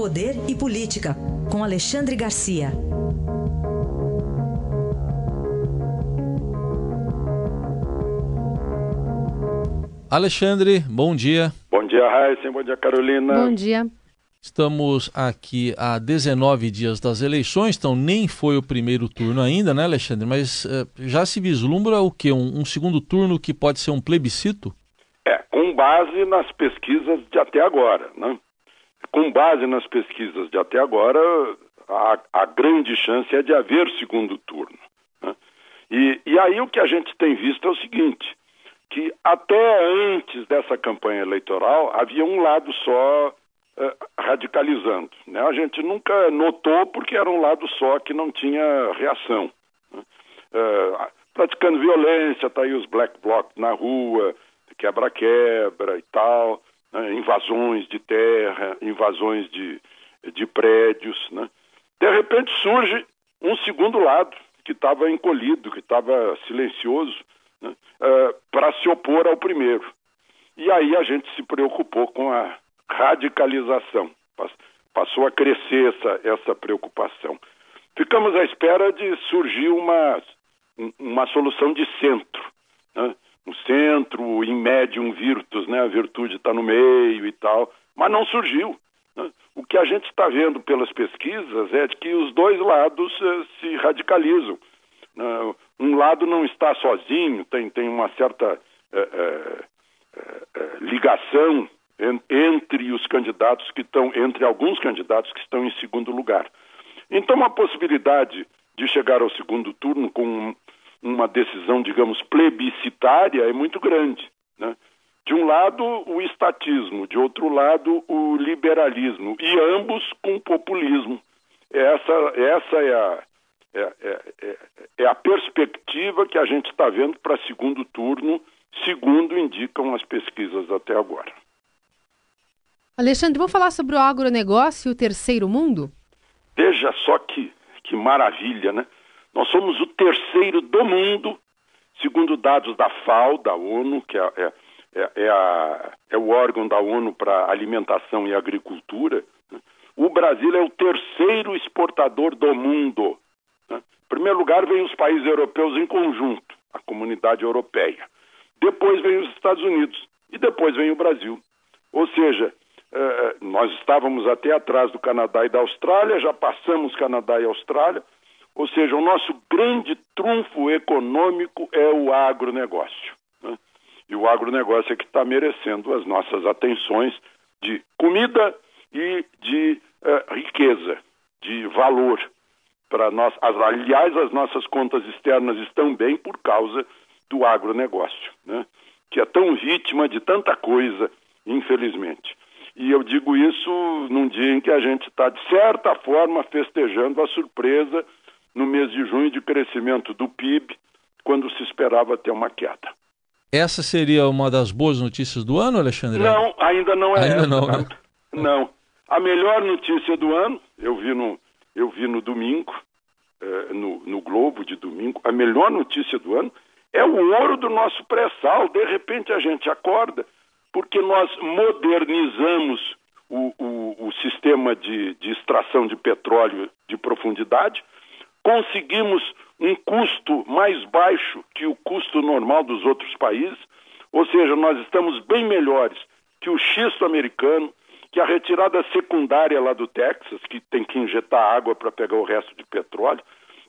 Poder e Política, com Alexandre Garcia. Alexandre, bom dia. Bom dia, Raíssa. Bom dia, Carolina. Bom dia. Estamos aqui há 19 dias das eleições, então nem foi o primeiro turno ainda, né, Alexandre? Mas uh, já se vislumbra o quê? Um, um, segundo turno que pode ser um plebiscito? É, com base nas pesquisas de até agora, né? Com base nas pesquisas de até agora, a, a grande chance é de haver segundo turno. Né? E, e aí o que a gente tem visto é o seguinte, que até antes dessa campanha eleitoral havia um lado só uh, radicalizando. Né? A gente nunca notou porque era um lado só que não tinha reação. Né? Uh, praticando violência, tá aí os black blocs na rua, quebra-quebra e tal, né? invasões de terra, invasões de, de prédios. Né? De repente surge um segundo lado que estava encolhido, que estava silencioso, né? uh, para se opor ao primeiro. E aí a gente se preocupou com a radicalização. Passou a crescer essa, essa preocupação. Ficamos à espera de surgir uma, uma solução de centro. Né? Um centro, em médium virtus, né? a virtude está no meio e tal, mas não surgiu. Né? O que a gente está vendo pelas pesquisas é de que os dois lados uh, se radicalizam. Uh, um lado não está sozinho, tem, tem uma certa uh, ligação entre os candidatos que estão, entre alguns candidatos que estão em segundo lugar. Então, a possibilidade de chegar ao segundo turno com uma decisão, digamos, plebiscitária é muito grande. Né? De um lado, o estatismo, de outro lado, o liberalismo, e ambos com populismo. Essa, essa é, a, é, é, é, é a perspectiva que a gente está vendo para segundo turno, segundo indicam as pesquisas até agora. Alexandre, vamos falar sobre o agronegócio e o terceiro mundo? Veja só que, que maravilha, né? Nós somos o terceiro do mundo, segundo dados da FAO, da ONU, que é, é, é, é a, é o órgão da ONU para alimentação e agricultura. Né? O Brasil é o terceiro exportador do mundo. Né? Em primeiro lugar, vem os países europeus em conjunto, a comunidade europeia. Depois vem os Estados Unidos e depois vem o Brasil. Ou seja, eh, nós estávamos até atrás do Canadá e da Austrália, já passamos Canadá e Austrália, ou seja, o nosso grande trunfo econômico é o agronegócio. Né? E o agronegócio é que está merecendo as nossas atenções de comida e de uh, riqueza, de valor para nós. As, aliás, as nossas contas externas estão bem por causa do agronegócio, né? que é tão vítima de tanta coisa, infelizmente. E eu digo isso num dia em que a gente está, de certa forma, festejando a surpresa no mês de junho de crescimento do PIB, quando se esperava ter uma queda. Essa seria uma das boas notícias do ano, Alexandre? Não, ainda não é ainda essa. Não, né? não. A melhor notícia do ano, eu vi no, eu vi no domingo, eh, no, no Globo de domingo, a melhor notícia do ano é o ouro do nosso pré-sal. De repente a gente acorda porque nós modernizamos o, o, o sistema de, de extração de petróleo de profundidade, conseguimos um custo mais baixo que o custo normal dos outros países, ou seja, nós estamos bem melhores que o xisto americano, que a retirada secundária lá do Texas, que tem que injetar água para pegar o resto de petróleo,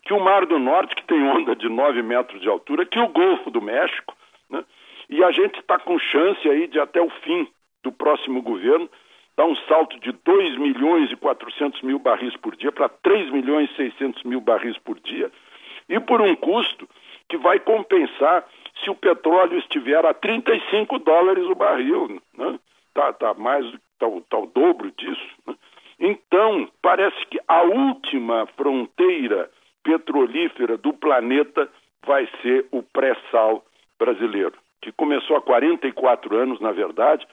que o Mar do Norte, que tem onda de 9 metros de altura, que o Golfo do México, né? E a gente está com chance aí de até o fim do próximo governo dar um salto de 2 milhões e 400 mil barris por dia para 3 milhões e 600 mil barris por dia e por um custo que vai compensar se o petróleo estiver a 35 dólares o barril, né? tá, tá mais tá, tá o dobro disso. Né? Então parece que a última fronteira petrolífera do planeta vai ser o pré-sal brasileiro que começou há 44 anos, na verdade,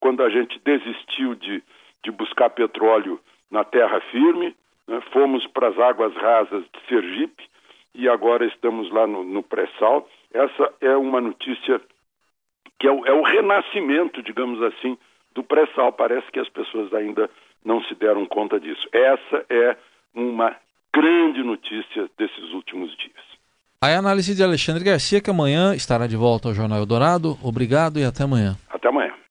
quando a gente desistiu de, de buscar petróleo na terra firme, né, fomos para as águas rasas de Sergipe e agora estamos lá no, no pré-sal. Essa é uma notícia que é o, é o renascimento, digamos assim, do pré-sal. Parece que as pessoas ainda não se deram conta disso. Essa é uma grande notícia desses últimos dias. A análise de Alexandre Garcia, que amanhã estará de volta ao Jornal Eldorado. Obrigado e até amanhã.